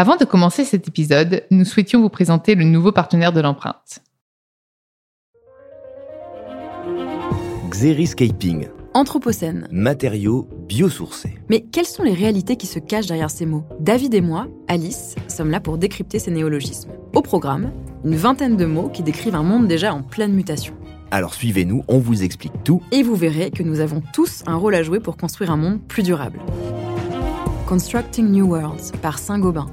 Avant de commencer cet épisode, nous souhaitions vous présenter le nouveau partenaire de l'empreinte. Xeriscaping. Anthropocène. Matériaux biosourcés. Mais quelles sont les réalités qui se cachent derrière ces mots? David et moi, Alice, sommes là pour décrypter ces néologismes. Au programme, une vingtaine de mots qui décrivent un monde déjà en pleine mutation. Alors suivez-nous, on vous explique tout. Et vous verrez que nous avons tous un rôle à jouer pour construire un monde plus durable. Constructing New Worlds par Saint-Gobain.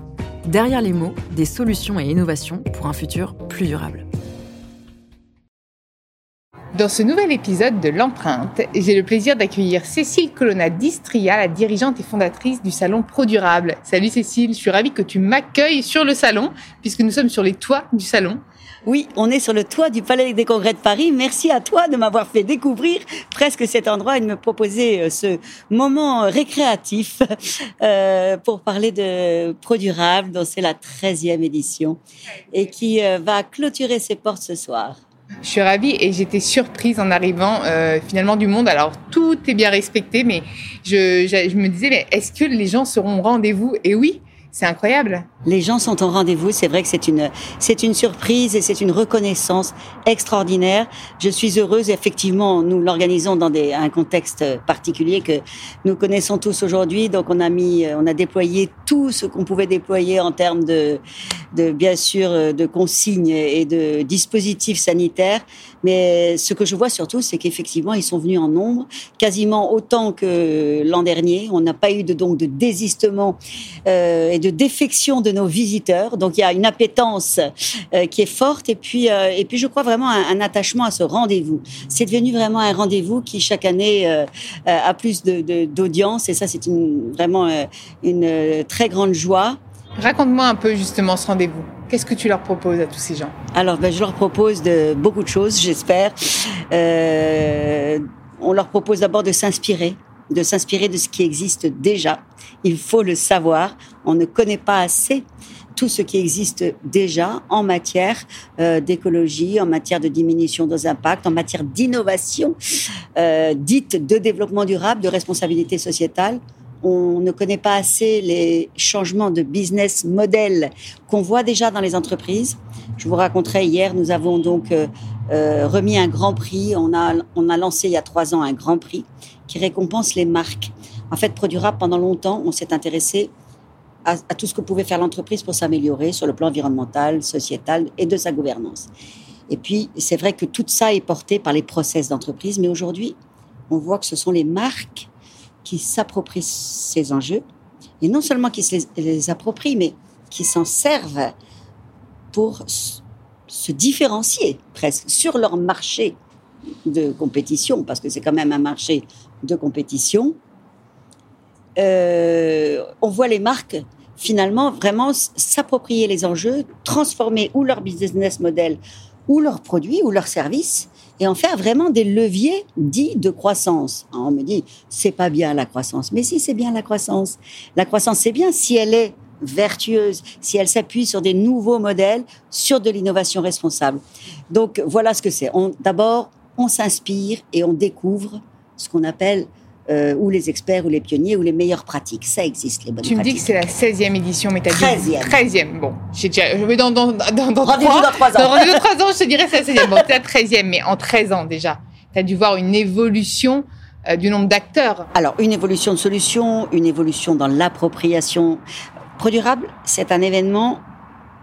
Derrière les mots, des solutions et innovations pour un futur plus durable. Dans ce nouvel épisode de l'empreinte, j'ai le plaisir d'accueillir Cécile Colonna d'Istria, la dirigeante et fondatrice du salon Pro Durable. Salut Cécile, je suis ravie que tu m'accueilles sur le salon, puisque nous sommes sur les toits du salon. Oui, on est sur le toit du Palais des Congrès de Paris. Merci à toi de m'avoir fait découvrir presque cet endroit et de me proposer euh, ce moment récréatif euh, pour parler de Pro Durable, dont c'est la 13e édition et qui euh, va clôturer ses portes ce soir. Je suis ravie et j'étais surprise en arrivant finalement du monde. Alors tout est bien respecté, mais je, je me disais, mais est-ce que les gens seront au rendez-vous? Et oui, c'est incroyable. Les gens sont au rendez-vous. C'est vrai que c'est une, c'est une surprise et c'est une reconnaissance extraordinaire. Je suis heureuse. Effectivement, nous l'organisons dans des, un contexte particulier que nous connaissons tous aujourd'hui. Donc, on a mis, on a déployé tout ce qu'on pouvait déployer en termes de, de, bien sûr, de consignes et de dispositifs sanitaires. Mais ce que je vois surtout, c'est qu'effectivement, ils sont venus en nombre, quasiment autant que l'an dernier. On n'a pas eu de, donc, de désistement euh, et de défection de nos visiteurs. Donc il y a une appétence euh, qui est forte et puis euh, et puis je crois vraiment un, attachement à ce rendez-vous. C'est devenu vraiment un rendez-vous qui chaque année euh, a plus d'audience et ça c'est une, vraiment une très grande joie. Raconte-moi un peu justement ce rendez-vous. Qu'est-ce que tu leur proposes à tous ces gens? Alors, ben, je leur propose de beaucoup de choses, j'espère. on leur propose d'abord de s'inspirer de s'inspirer de ce qui existe déjà. Il faut le savoir. On ne connaît pas assez tout ce qui existe déjà en matière euh, d'écologie, en matière de diminution des impacts, en matière d'innovation euh, dite de développement durable, de responsabilité sociétale. On ne connaît pas assez les changements de business model qu'on voit déjà dans les entreprises. Je vous raconterai hier, nous avons donc euh, remis un grand prix. On a, on a lancé il y a trois ans un grand prix qui récompense les marques. En fait, Produrable, pendant longtemps, on s'est intéressé à, tout ce que pouvait faire l'entreprise pour s'améliorer sur le plan environnemental, sociétal et de sa gouvernance. Et puis, c'est vrai que tout ça est porté par les process d'entreprise, mais aujourd'hui, on voit que ce sont les marques qui s'approprient ces enjeux, et non seulement qui les approprient, mais qui s'en servent pour se différencier presque sur leur marché de compétition, parce que c'est quand même un marché de compétition, euh, on voit les marques finalement vraiment s'approprier les enjeux, transformer ou leur business model, ou leurs produits, ou leurs services, et en faire vraiment des leviers dits de croissance. on me dit, c'est pas bien la croissance. Mais si, c'est bien la croissance. La croissance, c'est bien si elle est vertueuse, si elle s'appuie sur des nouveaux modèles, sur de l'innovation responsable. Donc, voilà ce que c'est. D'abord, on s'inspire et on découvre ce qu'on appelle euh, ou les experts ou les pionniers ou les meilleures pratiques. Ça existe, les bonnes pratiques. Tu me dis que c'est la 16e édition, mais tu as 13e. 13e. Bon, j'ai déjà, je vais dans, dans, dans, dans, Rendez-vous dans 3 ans. Dans rendez-vous dans 3 ans, je te dirais c'est la 16e. Bon, c'est la 13e, mais en 13 ans déjà, tu as dû voir une évolution euh, du nombre d'acteurs. Alors, une évolution de solutions, une évolution dans l'appropriation. Produrable, c'est un événement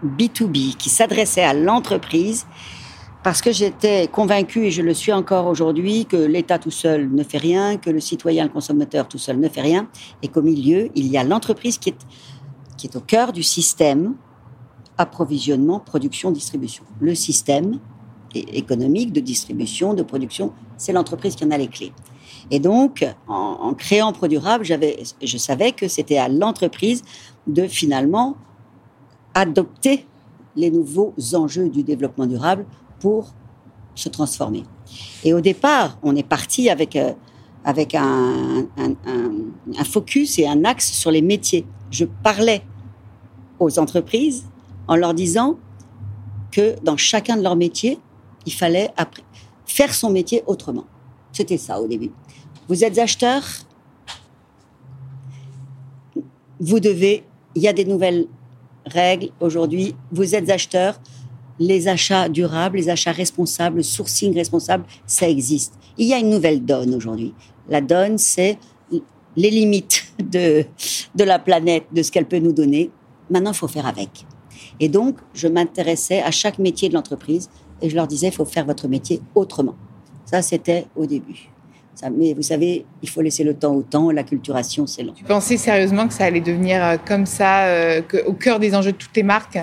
B2B qui s'adressait à l'entreprise parce que j'étais convaincu, et je le suis encore aujourd'hui, que l'État tout seul ne fait rien, que le citoyen, le consommateur tout seul ne fait rien, et qu'au milieu, il y a l'entreprise qui est, qui est au cœur du système approvisionnement, production, distribution. Le système économique de distribution, de production, c'est l'entreprise qui en a les clés. Et donc, en, en créant ProDurable, je savais que c'était à l'entreprise de finalement adopter les nouveaux enjeux du développement durable pour se transformer. Et au départ, on est parti avec, euh, avec un, un, focus et un axe sur les métiers. Je parlais aux entreprises en leur disant que dans chacun de leurs métiers, il fallait après faire son métier autrement. C'était ça au début. Vous êtes acheteur, vous devez, il y a des nouvelles règles aujourd'hui, vous êtes acheteur, les achats durables, les achats responsables, le sourcing responsable, ça existe. Il y a une nouvelle donne aujourd'hui. La donne, c'est les limites de, de la planète, de ce qu'elle peut nous donner. Maintenant, il faut faire avec. Et donc, je m'intéressais à chaque métier de l'entreprise et je leur disais, il faut faire votre métier autrement. Ça, c'était au début. Ça, mais vous savez, il faut laisser le temps au temps. L'acculturation, c'est long. Tu pensais sérieusement que ça allait devenir euh, comme ça, euh, que, au cœur des enjeux de toutes les marques?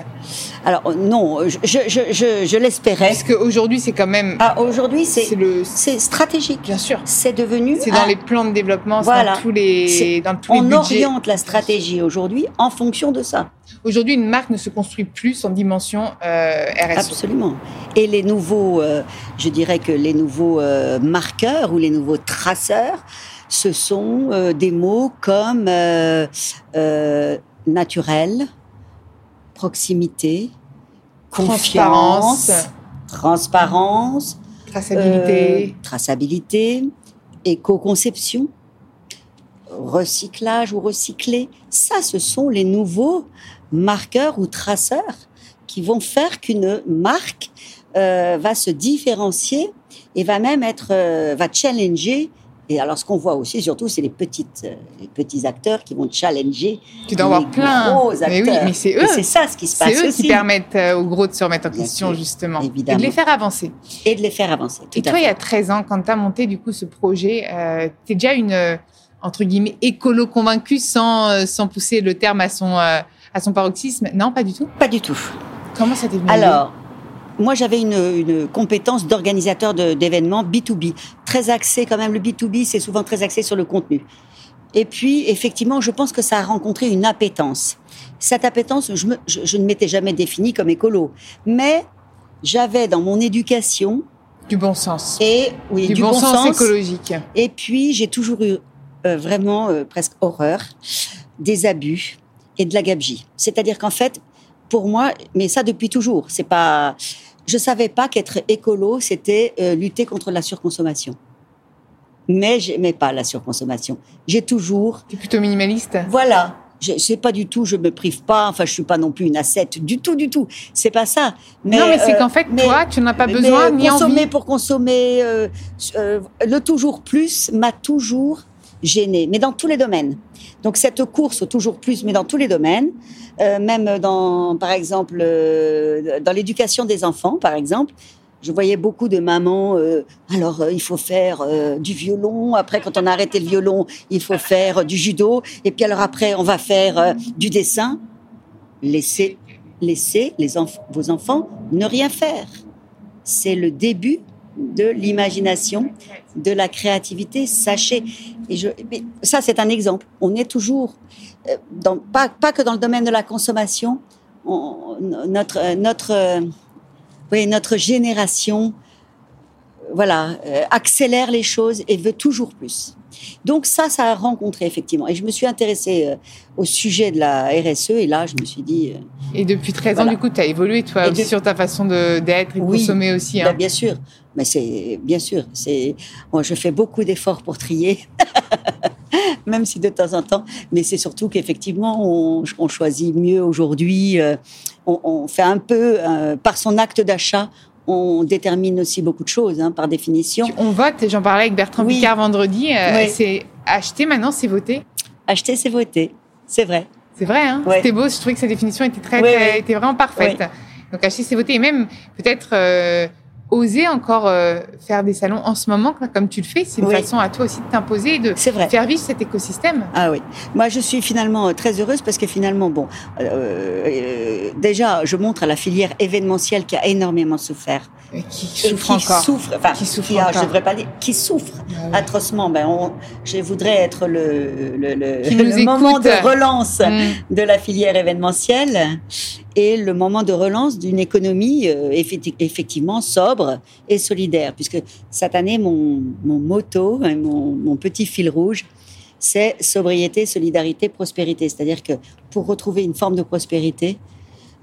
Alors euh, non, je, je, je, je l'espérais. Parce qu'aujourd'hui, c'est quand même. Ah, aujourd'hui, c'est c'est le. stratégique. Bien sûr. C'est devenu. C'est dans un- les plans de développement, c'est Voilà. dans tous les, dans tous les on budgets. oriente la stratégie aujourd'hui en fonction de ça. Aujourd'hui, une marque ne se construit plus en dimension euh, RSE. Absolument. Et les nouveaux, euh, je dirais que les nouveaux marqueurs ou les nouveaux traceurs, ce sont euh, des mots comme euh, euh, naturel, proximité, confiance, transparence, Traçabilité. traçabilité, éco-conception, recyclage ou recycler. Ça, ce sont les nouveaux marqueurs ou traceurs qui vont faire qu'une marque va se différencier et va même être, euh, va challenger. Et alors, ce qu'on voit aussi, surtout, c'est les petites, euh, les petits acteurs qui vont challenger. tu dois en avoir les plein. gros Mais oui, mais c'est eux. c'est ça ce qui se C'est passe eux aussi. qui permettent euh, aux gros de se remettre en question, justement. évidemment. Et de les faire avancer. Et de les faire avancer. Tout Et toi, il y a 13 ans, quand tu as monté du coup ce projet, euh, tu es déjà une, euh, entre guillemets, écolo convaincue sans, euh, sans pousser le terme à son, à son paroxysme? Non, pas du tout? Pas du tout. Comment ça t'est venu? Alors, moi, j'avais une, une compétence d'organisateur d'événements B2B, très axé quand même. Le B2B, c'est souvent très axé sur le contenu. Et puis, effectivement, je pense que ça a rencontré une appétence. Cette appétence, je, me- je- je ne m'étais jamais définie comme écolo, mais j'avais dans mon éducation Du bon sens. et oui du, bon, sens, écologique. et puis, j'ai toujours eu euh, vraiment euh, presque horreur des abus et de la gabegie. C'est-à-dire qu'en fait, pour moi, mais ça depuis toujours, c'est pas. Je savais pas qu'être écolo, c'était euh, lutter contre la surconsommation. Mais j'aimais pas la surconsommation. J'ai toujours, Tu es plutôt minimaliste? Voilà. Je sais pas du tout, je me prive pas. Enfin, je suis pas non plus une ascète du tout, du tout. C'est pas ça. Non, mais c'est euh, qu'en fait, mais- toi, tu n'en as pas mais besoin ni consommer envie. pour consommer, euh, euh, le toujours plus m'a toujours gêné, mais dans tous les domaines. Donc cette course toujours plus, mais dans tous les domaines, euh, même dans, par exemple, euh, dans l'éducation des enfants, par exemple. Je voyais beaucoup de mamans. euh, alors, il faut faire du violon. Après, quand on a arrêté le violon, il faut faire du judo. Et puis alors après, on va faire du dessin. Laissez, laissez les vos enfants ne rien faire. C'est le début de l'imagination, de la créativité. Sachez. Et je, ça, c'est un exemple. On est toujours, euh, pas, que dans le domaine de la consommation. on- notre, euh, notre, euh, notre génération, voilà, accélère les choses et veut toujours plus. Donc ça, ça a rencontré effectivement. Et je me suis intéressée euh, au sujet de la RSE et là, je me suis dit, euh, Et depuis 13 ans, du coup, tu as évolué, toi, Et aussi de- sur ta façon d'être et de Oui. consommer aussi. bah, Hein. bien sûr, mais c'est bien sûr, c'est moi je fais beaucoup d'efforts pour trier, même si de temps en temps, mais c'est surtout qu'effectivement on, on choisit mieux aujourd'hui, euh, on, on fait un peu par son acte d'achat, on détermine aussi beaucoup de choses hein, par définition. On vote, j'en parlais avec Bertrand Oui. Picard vendredi, euh, Oui. c'est acheter maintenant, c'est voter. Acheter, c'est voter, c'est vrai. C'est vrai, hein Ouais. C'était beau, je trouvais que sa définition était, très, était vraiment parfaite. Donc acheter, c'est voter. Et même, peut-être, euh, oser encore euh, faire des salons en ce moment, comme tu le fais. C'est une Oui. façon à toi aussi de t'imposer et de faire vivre cet écosystème. Ah oui. Moi, je suis finalement euh, très heureuse parce que finalement, bon, euh, euh, déjà, je montre à la filière événementielle qui a énormément souffert. Qui Et souffre qui encore. souffre, enfin, Qui souffre a, encore. je devrais pas dire, qui souffre Ah atrocement. Ben, on, je voudrais être le, le, le, le moment de relance Mm. de la filière événementielle et le moment de relance d'une économie euh, effecti- effectivement sobre et solidaire. Puisque cette année, mon, mon motto, mon, mon petit fil rouge, c'est sobriété, solidarité, prospérité. C'est-à-dire que pour retrouver une forme de prospérité,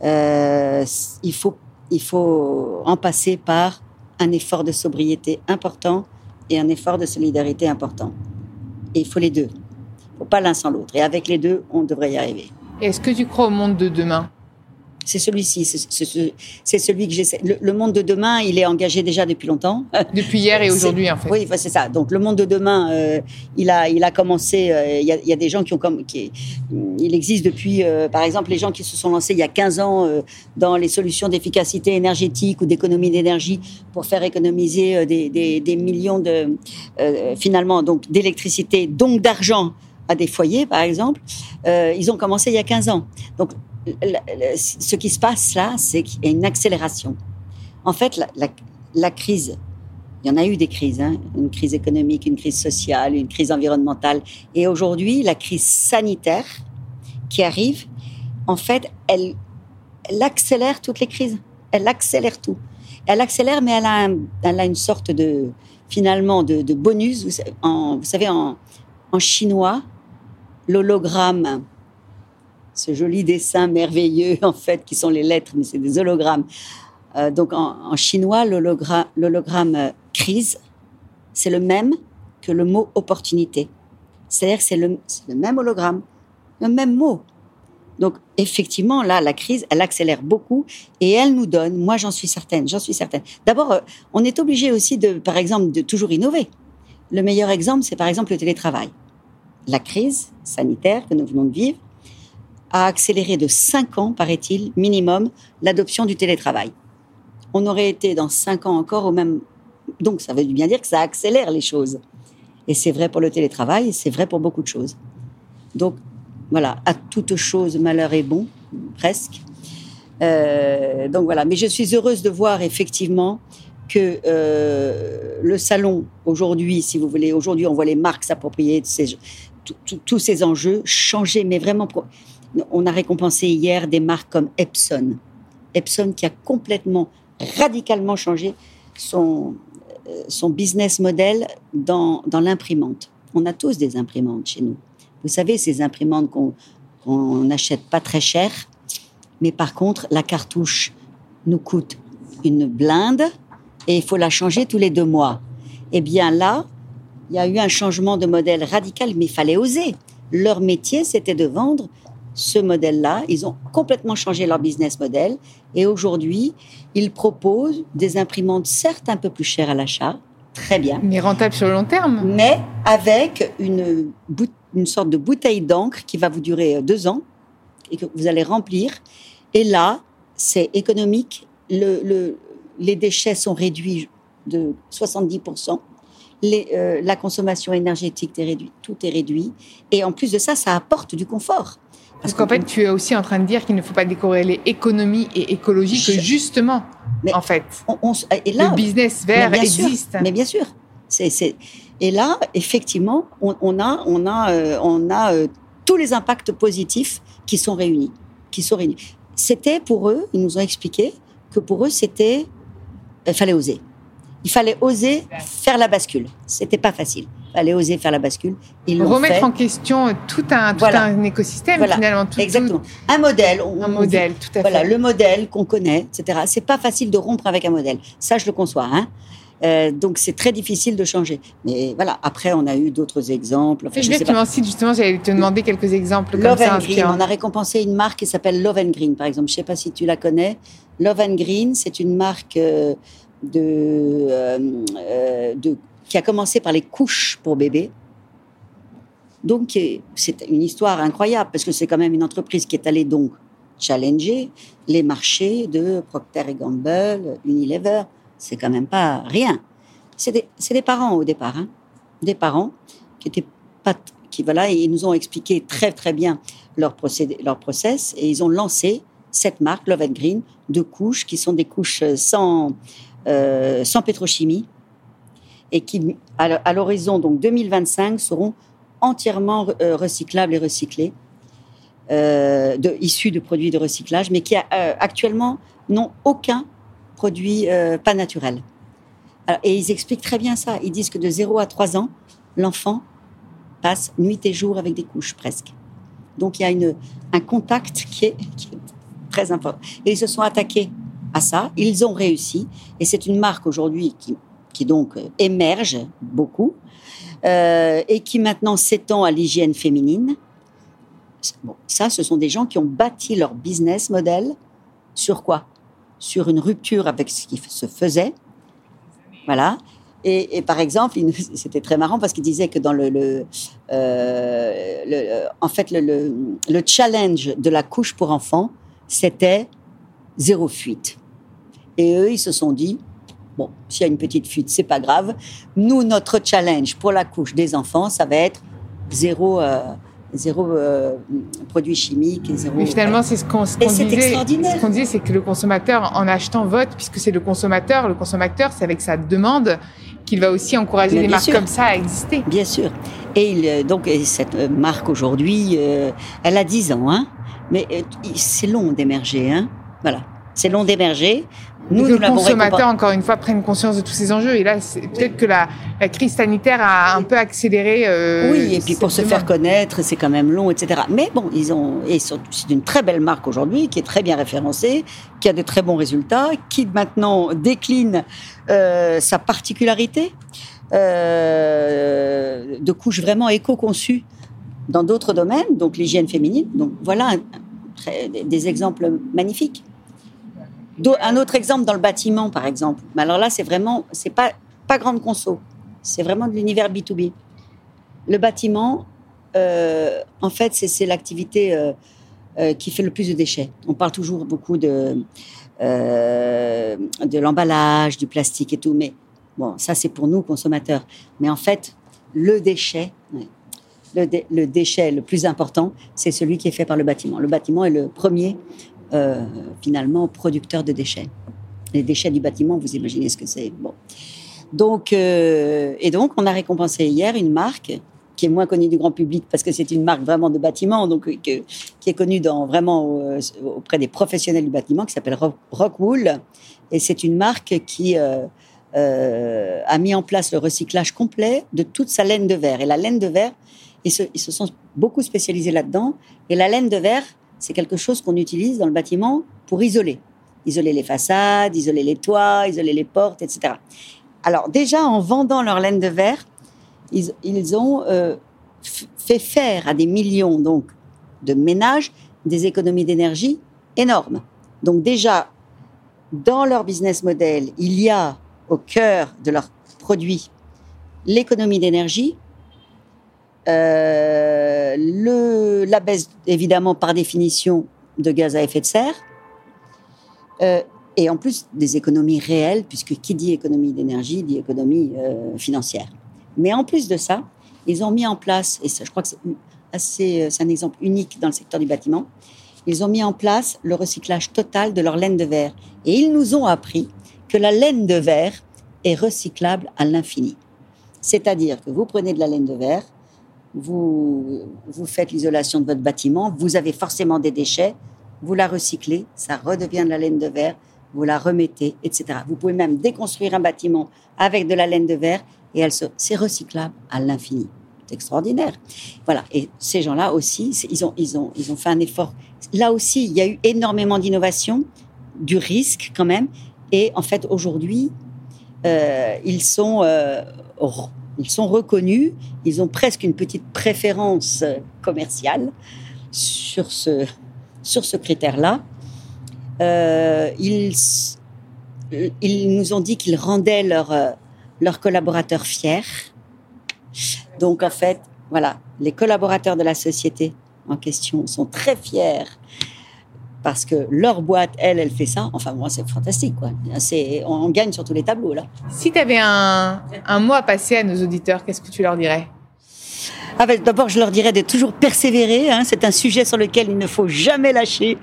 euh, il, faut, il faut en passer par un effort de sobriété important et un effort de solidarité important. Et il faut les deux. Il ne faut pas l'un sans l'autre. Et avec les deux, on devrait y arriver. Est-ce que tu crois au monde de demain? C'est celui-ci, c'est celui que j'essaie. Le, le monde de demain, il est engagé déjà depuis longtemps. Depuis hier et aujourd'hui, en fait. Oui, enfin, c'est ça. Donc le monde de demain, euh, il a, il a commencé. euh, Il y, a, il y a des gens qui ont comme, qui, il existe depuis, euh, par exemple, les gens qui se sont lancés il y a 15 ans dans les solutions d'efficacité énergétique ou d'économie d'énergie pour faire économiser des, des, des millions de, euh, finalement, donc d'électricité, donc d'argent à des foyers, par exemple. Euh, ils ont commencé il y a 15 ans. Donc ce qui se passe là, c'est qu'il y a une accélération. En fait, la, crise il y en a eu des crises, hein. une crise économique, une crise sociale, une crise environnementale. Et aujourd'hui, la crise sanitaire qui arrive, en fait, elle, accélère toutes les crises. Elle accélère tout. Elle accélère, mais elle a, une sorte de, finalement, de, bonus. Vous, savez, en chinois, l'hologramme, ce joli dessin merveilleux, en fait, qui sont les lettres, mais c'est des hologrammes. Euh, donc en, chinois, l'hologra- l'hologramme euh, crise, c'est le même que le mot opportunité. C'est-à-dire que c'est le, le même hologramme, le même mot. Donc effectivement, là, la crise, elle accélère beaucoup et elle nous donne, moi j'en suis certaine, j'en suis certaine. D'abord, euh, on est obligé aussi, de, par exemple, de toujours innover. Le meilleur exemple, c'est par exemple le télétravail. La crise sanitaire que nous venons de vivre a accéléré de 5 ans, paraît-il, minimum, l'adoption du télétravail on aurait été dans cinq ans encore au même. Donc, ça veut bien dire que ça accélère les choses. Et c'est vrai pour le télétravail, c'est vrai pour beaucoup de choses. Donc, voilà, à toute chose, malheur est bon, presque. Euh, donc voilà, mais je suis heureuse de voir effectivement que euh, le salon aujourd'hui, si vous voulez, aujourd'hui on voit les marques s'approprier tous ces enjeux changer, mais vraiment, on a récompensé hier des marques comme Epson, Epson qui a complètement, radicalement changé son, euh, son business model dans, dans l'imprimante. On a tous des imprimantes chez nous. Vous savez, ces imprimantes qu'on n'achète pas très cher, mais par contre, la cartouche nous coûte une blinde et il faut la changer tous les deux mois. Eh bien là, il y a eu un changement de modèle radical, mais il fallait oser. Leur métier, c'était de vendre ce modèle-là. Ils ont complètement changé leur business model et aujourd'hui, ils proposent des imprimantes certes un peu plus chères à l'achat, très bien, Mais rentable sur le long terme. mais avec une, une sorte de bouteille d'encre qui va vous durer euh, deux ans et que vous allez remplir. Et là, c'est économique. Le, le- les déchets sont réduits de 70%. Les, euh, la consommation énergétique est réduite, tout est réduit. Et en plus de ça, ça apporte du confort. Parce qu'en fait, tu es aussi en train de dire qu'il ne faut pas décorréler économie et écologie, que justement, Mais en fait, on- on s- et là, le business vert Mais bien sûr, existe. Mais bien sûr. C'est- Et là, effectivement, on, on a, on a, euh, on a euh, tous les impacts positifs qui sont réunis. Qui sont réunis. C'était pour eux, ils nous ont expliqué que pour eux, c'était. Il fallait oser. Il fallait oser faire la bascule. C'était pas facile. Il fallait oser faire la bascule. Ils Remettre fait. en question tout un, tout Voilà. un écosystème, Voilà. finalement. Tout, Exactement. Un modèle. on- un modèle, tout à voilà, fait. le modèle qu'on connaît, etc. C'est pas facile de rompre avec un modèle. Ça, je le conçois. Hein Euh, donc, c'est très difficile de changer. Mais voilà, après, on a eu d'autres exemples. Enfin, je pas. m'en cites, justement, j'allais te demander quelques exemples comme Love ça and Green, on a récompensé une marque qui s'appelle Love and Green, par exemple. Je sais pas si tu la connais. Love and Green, c'est une marque euh, euh, euh, de, qui a commencé par les couches pour bébés. Donc, euh, c'est une histoire incroyable parce que c'est quand même une entreprise qui est allée donc challenger les marchés de Procter Gamble, Unilever, c'est quand même pas rien. C'est des, des parents au départ, hein. des parents qui étaient pas, qui voilà, ils nous ont expliqué très très bien leur procédé, leur process, et ils ont lancé cette marque Love and Green de couches qui sont des couches sans euh, sans pétrochimie et qui à l'horizon donc 2025 seront entièrement euh, recyclables et recyclés, euh, issus de produits de recyclage, mais qui actuellement n'ont aucun produit pas naturel. Et ils expliquent très bien ça. Ils disent que de 0 à 3 ans, l'enfant passe nuit et jour avec des couches presque. Donc il y a une, un contact qui est, qui est très important. Et ils se sont attaqués à ça. Ils ont réussi. Et c'est une marque aujourd'hui qui, qui donc euh, émerge beaucoup euh, et qui maintenant s'étend à l'hygiène féminine. Bon, ça, ce sont des gens qui ont bâti leur business model sur quoi? Sur une rupture avec ce qui se faisait. Voilà. Et, par exemple, c'était très marrant parce qu'il disait que dans le, le, euh, en fait, le, le challenge de la couche pour enfants, c'était zéro fuite. Et eux, ils se sont dit, bon, s'il y a une petite fuite, c'est pas grave. Nous, notre challenge pour la couche des enfants, ça va être zéro, euh, zéro euh, produit chimique et zéro. Mais finalement, c'est ce qu'on ce c'est disait. extraordinaire. Ce qu'on disait, c'est que le consommateur, en achetant, vote, puisque c'est le consommateur. Le consommateur, c'est avec sa demande qu'il va aussi encourager Mais des marques sûr. comme ça à exister. Bien sûr. Et il, euh, donc et cette euh, marque aujourd'hui, euh, elle a 10 ans, hein. Mais c'est long d'émerger, hein. Voilà, c'est long d'émerger. Nous, le consommateur, encore une fois, prenne conscience de tous ces enjeux. Et là, peut-être que la, la crise sanitaire a un peu accéléré. euh, Oui, et puis pour se faire connaître, c'est quand même long, etc. Mais bon, ils ont, et c'est une très belle marque aujourd'hui, qui est très bien référencée, qui a de très bons résultats, qui maintenant décline euh, sa particularité euh, de couches vraiment éco-conçues dans d'autres domaines, donc l'hygiène féminine. Donc voilà un des- exemples magnifiques. Un autre exemple dans le bâtiment, par exemple. Mais alors là, c'est vraiment, c'est pas pas grande conso, c'est vraiment de l'univers B2B. Le bâtiment, euh, en fait, c'est l'activité euh, euh, qui fait le plus de déchets. On parle toujours beaucoup de, de l'emballage, du plastique et tout, mais bon, ça c'est pour nous consommateurs. Mais en fait, le déchet, le, dé- le déchet le plus important, c'est celui qui est fait par le bâtiment. Le bâtiment est le premier, euh, finalement, producteur de déchets. Les déchets du bâtiment, vous imaginez ce que c'est. Bon. Donc, euh, et donc, on a récompensé hier une marque qui est moins connue du grand public parce que c'est une marque vraiment de bâtiment, donc euh, qui est connue dans, vraiment auprès des professionnels du bâtiment, qui s'appelle Rock- Rockwool. Et c'est une marque qui a mis en place le recyclage complet de toute sa laine de verre. Et la laine de verre, ils se, ils sont beaucoup spécialisés là-dedans. Et la laine de verre, c'est quelque chose qu'on utilise dans le bâtiment pour isoler. Isoler les façades, isoler les toits, isoler les portes, etc. Alors déjà, en vendant leur laine de verre, ils, ont euh, fait faire à des millions donc de ménages des économies d'énergie énormes. Donc déjà, dans leur business model, il y a au cœur de leurs produits l'économie d'énergie, euh, la baisse évidemment par définition de gaz à effet de serre, euh, et en plus des économies réelles, puisque qui dit économie d'énergie dit économie euh, financière. Mais en plus de ça, ils ont mis en place, et ça, je crois que c'est assez, c'est un exemple unique dans le secteur du bâtiment, ils ont mis en place le recyclage total de leur laine de verre. Et ils nous ont appris que la laine de verre est recyclable à l'infini. C'est-à-dire que vous prenez de la laine de verre, vous, vous faites l'isolation de votre bâtiment, vous avez forcément des déchets, vous la recyclez, ça redevient de la laine de verre, vous la remettez, etc. Vous pouvez même déconstruire un bâtiment avec de la laine de verre et elle c'est recyclable à l'infini. C'est extraordinaire. Voilà. Et ces gens-là aussi, ils ont, ils ont, ils ont fait un effort. Là aussi, il y a eu énormément d'innovation, du risque quand même. Et en fait, aujourd'hui, euh, ils sont, euh, ils sont reconnus. Ils ont presque une petite préférence commerciale sur ce, sur ce critère-là. Euh, ils, ils nous ont dit qu'ils rendaient leurs leurs collaborateurs fiers. Donc, en fait, voilà, les collaborateurs de la société en question sont très fiers parce que leur boîte, elle, elle fait ça. Enfin, moi, c'est fantastique, quoi. C'est, on gagne sur tous les tableaux, là. Si tu avais un, un mot à passer à nos auditeurs, qu'est-ce que tu leur dirais? Ah ben, D'abord, je leur dirais de toujours persévérer. Hein. C'est un sujet sur lequel il ne faut jamais lâcher.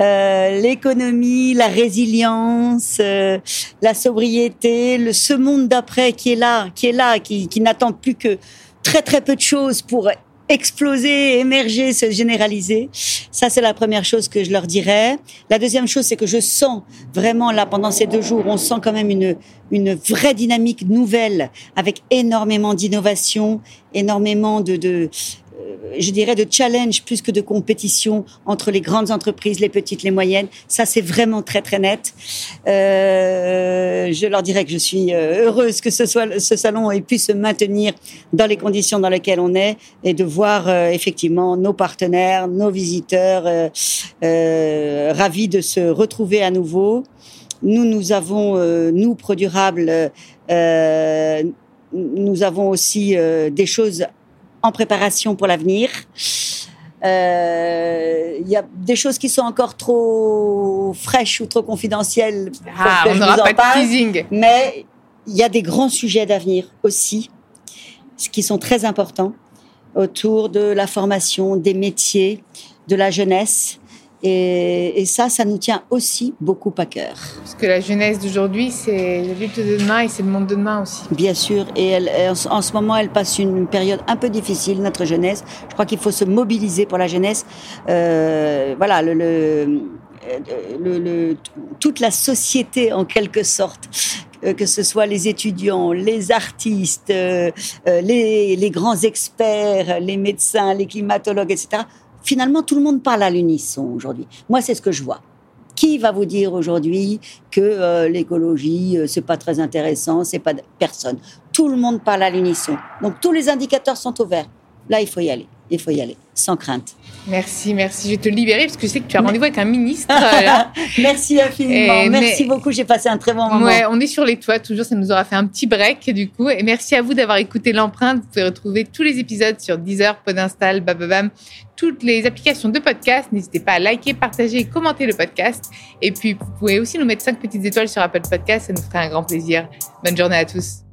Euh, L'économie, la résilience, euh, la sobriété, le, ce monde d'après qui est là, qui est là, qui, qui n'attend plus que très très peu de choses pour exploser, émerger, se généraliser. Ça, c'est la première chose que je leur dirais. La deuxième chose, c'est que je sens vraiment là, pendant ces deux jours, on sent quand même une, une vraie dynamique nouvelle avec énormément d'innovation, énormément de, de je dirais, de challenge plus que de compétition entre les grandes entreprises, les petites, les moyennes. Ça, c'est vraiment très, très net. Euh, je leur dirais que je suis euh, heureuse que ce, soit, salon ait pu se maintenir dans les conditions dans lesquelles on est et de voir effectivement nos partenaires, nos visiteurs ravis de se retrouver à nouveau. Nous, nous avons, nous, ProDurable, nous avons aussi des choses en préparation pour l'avenir. Euh, il y a des choses qui sont encore trop fraîches ou trop confidentielles. Ah, on n'aura pas de teasing. Mais il y a des grands sujets d'avenir aussi, ce qui sont très importants autour de la formation, des métiers, de la jeunesse. Et, ça, ça nous tient aussi beaucoup à cœur. Parce que la jeunesse d'aujourd'hui, c'est la lutte de demain et c'est le monde de demain aussi. Bien sûr. Et elle, en ce moment, elle passe une période un peu difficile, notre jeunesse. Je crois qu'il faut se mobiliser pour la jeunesse. Euh, voilà, le, le, le, toute la société, en quelque sorte, euh, que ce soit les étudiants, les artistes, euh, les, les grands experts, les médecins, les climatologues, etc., finalement, tout le monde parle à l'unisson aujourd'hui. Moi, c'est ce que je vois. Qui va vous dire aujourd'hui que euh, l'écologie, euh, c'est pas très intéressant, c'est pas personne. Tout le monde parle à l'unisson. Donc tous les indicateurs sont ouverts. Là, il faut y aller. Il faut y aller, sans crainte. Merci, merci. Je vais te libérer parce que je sais que tu as rendez-vous avec un ministre. merci infiniment. merci beaucoup. J'ai passé un très bon moment. Ouais, on est sur les toits toujours. Ça nous aura fait un petit break du coup. Et merci à vous d'avoir écouté l'empreinte. Vous pouvez retrouver tous les épisodes sur Deezer, Podinstall, Bababam, toutes les applications de podcast. N'hésitez pas à liker, partager et commenter le podcast. Et puis, vous pouvez aussi nous mettre cinq petites étoiles sur Apple Podcast. Ça nous ferait un grand plaisir. Bonne journée à tous.